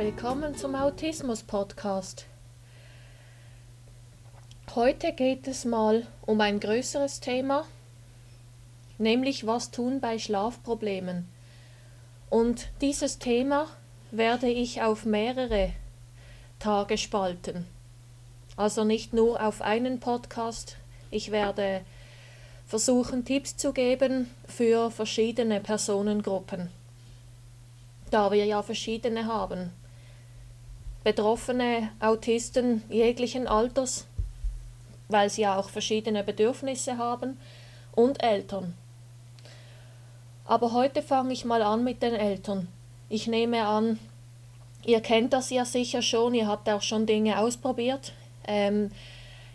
willkommen zum Autismus Podcast. Heute geht es mal um ein größeres Thema, nämlich was tun bei Schlafproblemen. Und dieses Thema werde ich auf mehrere Tage spalten. Also nicht nur auf einen Podcast. Ich werde versuchen, Tipps zu geben für verschiedene Personengruppen, da wir ja verschiedene haben. Betroffene Autisten jeglichen Alters, weil sie ja auch verschiedene Bedürfnisse haben, und Eltern. Aber heute fange ich mal an mit den Eltern. Ich nehme an, ihr kennt das ja sicher schon, ihr habt auch schon Dinge ausprobiert. Ähm,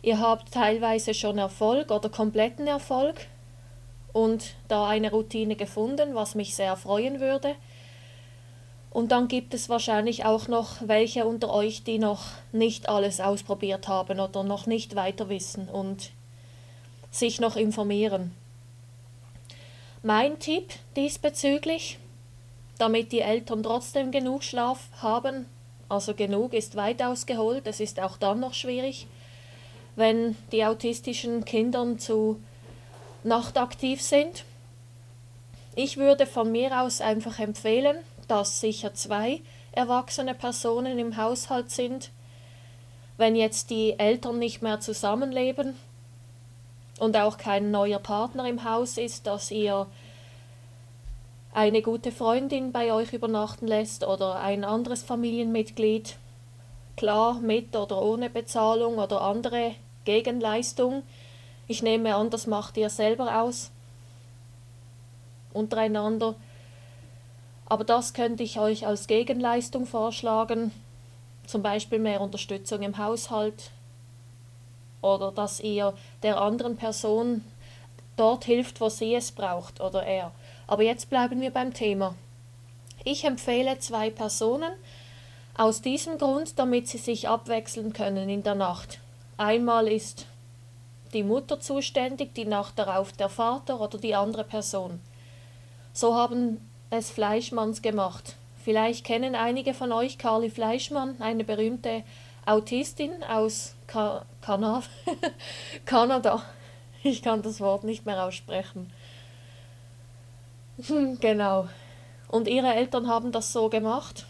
ihr habt teilweise schon Erfolg oder kompletten Erfolg und da eine Routine gefunden, was mich sehr freuen würde. Und dann gibt es wahrscheinlich auch noch welche unter euch, die noch nicht alles ausprobiert haben oder noch nicht weiter wissen und sich noch informieren. Mein Tipp diesbezüglich, damit die Eltern trotzdem genug Schlaf haben, also genug ist weit ausgeholt, es ist auch dann noch schwierig, wenn die autistischen Kinder zu nachtaktiv sind. Ich würde von mir aus einfach empfehlen, dass sicher zwei erwachsene Personen im Haushalt sind. Wenn jetzt die Eltern nicht mehr zusammenleben und auch kein neuer Partner im Haus ist, dass ihr eine gute Freundin bei euch übernachten lässt oder ein anderes Familienmitglied, klar mit oder ohne Bezahlung oder andere Gegenleistung. Ich nehme an, das macht ihr selber aus untereinander. Aber das könnte ich euch als Gegenleistung vorschlagen, zum Beispiel mehr Unterstützung im Haushalt oder dass ihr der anderen Person dort hilft, wo sie es braucht oder er. Aber jetzt bleiben wir beim Thema. Ich empfehle zwei Personen aus diesem Grund, damit sie sich abwechseln können in der Nacht. Einmal ist die Mutter zuständig, die Nacht darauf der Vater oder die andere Person. So haben es Fleischmanns gemacht. Vielleicht kennen einige von euch Carly Fleischmann, eine berühmte Autistin aus Ka Kana Kanada. Ich kann das Wort nicht mehr aussprechen. genau. Und ihre Eltern haben das so gemacht.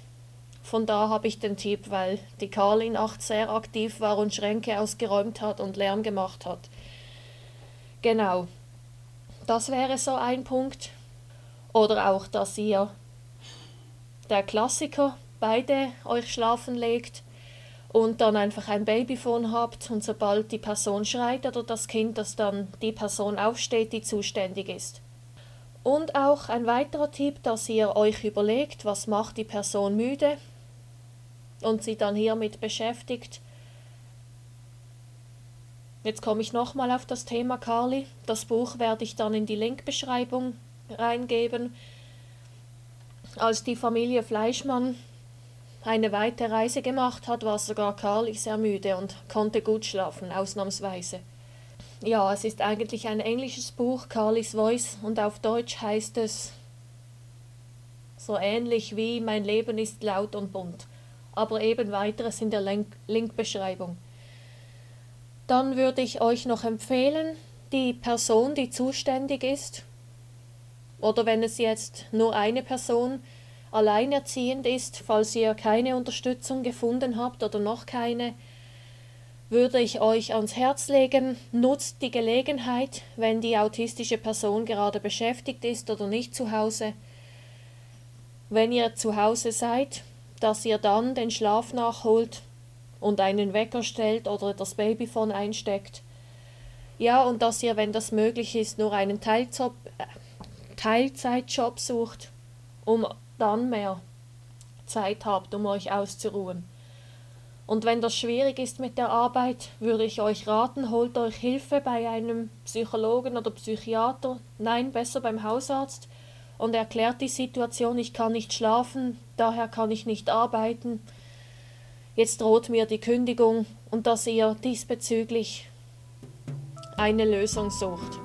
Von da habe ich den Tipp, weil die Carly nachts sehr aktiv war und Schränke ausgeräumt hat und Lärm gemacht hat. Genau. Das wäre so ein Punkt. Oder auch, dass ihr der Klassiker beide euch schlafen legt und dann einfach ein Babyphone habt und sobald die Person schreit oder das Kind, dass dann die Person aufsteht, die zuständig ist. Und auch ein weiterer Tipp, dass ihr euch überlegt, was macht die Person müde und sie dann hiermit beschäftigt. Jetzt komme ich nochmal auf das Thema Carly. Das Buch werde ich dann in die Linkbeschreibung reingeben. Als die Familie Fleischmann eine weite Reise gemacht hat, war sogar Carly sehr müde und konnte gut schlafen, ausnahmsweise. Ja, es ist eigentlich ein englisches Buch, Carlys Voice, und auf Deutsch heißt es so ähnlich wie Mein Leben ist laut und bunt, aber eben weiteres in der Linkbeschreibung. Dann würde ich euch noch empfehlen, die Person, die zuständig ist, oder wenn es jetzt nur eine Person alleinerziehend ist, falls ihr keine Unterstützung gefunden habt oder noch keine, würde ich euch ans Herz legen, nutzt die Gelegenheit, wenn die autistische Person gerade beschäftigt ist oder nicht zu Hause. Wenn ihr zu Hause seid, dass ihr dann den Schlaf nachholt und einen Wecker stellt oder das Babyphone einsteckt. Ja, und dass ihr, wenn das möglich ist, nur einen Teiljob, Teilzeitjob sucht, um dann mehr Zeit habt, um euch auszuruhen. Und wenn das schwierig ist mit der Arbeit, würde ich euch raten, holt euch Hilfe bei einem Psychologen oder Psychiater, nein, besser beim Hausarzt, und erklärt die Situation, ich kann nicht schlafen, daher kann ich nicht arbeiten, jetzt droht mir die Kündigung und dass ihr diesbezüglich eine Lösung sucht.